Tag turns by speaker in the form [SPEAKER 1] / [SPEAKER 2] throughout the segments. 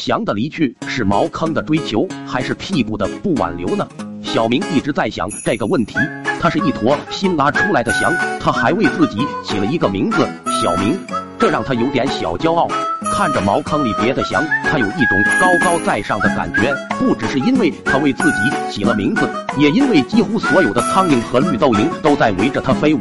[SPEAKER 1] 翔的离去是茅坑的追求，还是屁股的不挽留呢？小明一直在想这个问题。他是一坨新拉出来的翔，他还为自己起了一个名字小明，这让他有点小骄傲。看着茅坑里别的翔，他有一种高高在上的感觉。不只是因为他为自己起了名字，也因为几乎所有的苍蝇和绿豆蝇都在围着他飞舞。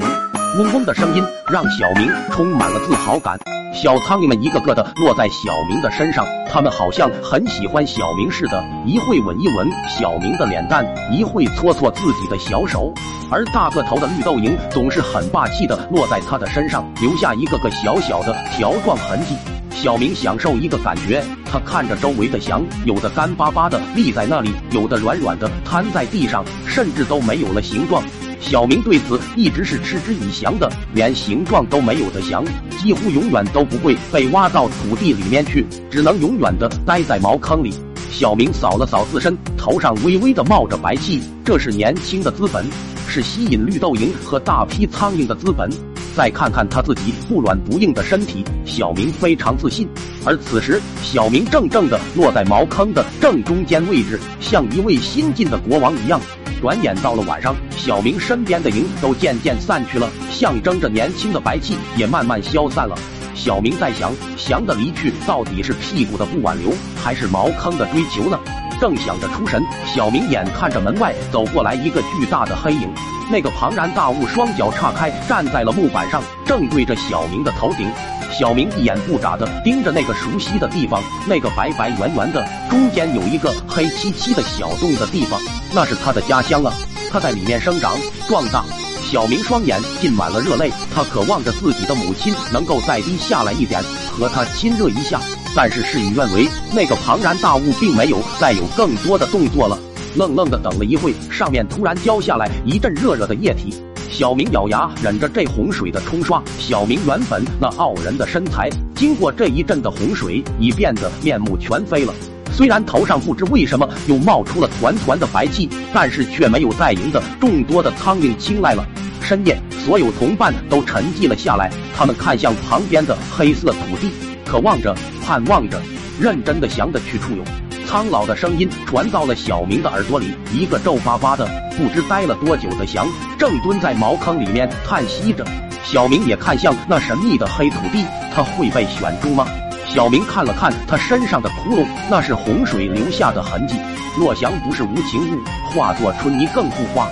[SPEAKER 1] 嗡嗡的声音让小明充满了自豪感。小苍蝇们一个个的落在小明的身上，他们好像很喜欢小明似的，一会吻一吻小明的脸蛋，一会搓搓自己的小手。而大个头的绿豆蝇总是很霸气的落在他的身上，留下一个个小小的条状痕迹。小明享受一个感觉，他看着周围的翔，有的干巴巴的立在那里，有的软软的瘫在地上，甚至都没有了形状。小明对此一直是嗤之以鼻的，连形状都没有的翔，几乎永远都不会被挖到土地里面去，只能永远的待在茅坑里。小明扫了扫自身，头上微微的冒着白气，这是年轻的资本，是吸引绿豆蝇和大批苍蝇的资本。再看看他自己不软不硬的身体，小明非常自信。而此时，小明正正的落在茅坑的正中间位置，像一位新晋的国王一样。转眼到了晚上，小明身边的云都渐渐散去了，象征着年轻的白气也慢慢消散了。小明在想，翔的离去到底是屁股的不挽留，还是茅坑的追求呢？正想着出神，小明眼看着门外走过来一个巨大的黑影，那个庞然大物双脚岔开站在了木板上，正对着小明的头顶。小明一眼不眨的盯着那个熟悉的地方，那个白白圆圆的，中间有一个黑漆漆的小洞的地方，那是他的家乡啊！他在里面生长壮大。小明双眼浸满了热泪，他渴望着自己的母亲能够再低下来一点，和他亲热一下。但是事与愿违，那个庞然大物并没有再有更多的动作了。愣愣的等了一会，上面突然浇下来一阵热热的液体。小明咬牙忍着这洪水的冲刷，小明原本那傲人的身材，经过这一阵的洪水，已变得面目全非了。虽然头上不知为什么又冒出了团团的白气，但是却没有再迎的众多的苍蝇青睐了。深夜，所有同伴都沉寂了下来，他们看向旁边的黑色土地，渴望着，盼望着，认真的想着去处有。苍老的声音传到了小明的耳朵里，一个皱巴巴的、不知待了多久的翔，正蹲在茅坑里面叹息着。小明也看向那神秘的黑土地，他会被选中吗？小明看了看他身上的窟窿，那是洪水留下的痕迹。若翔不是无情物，化作春泥更护花。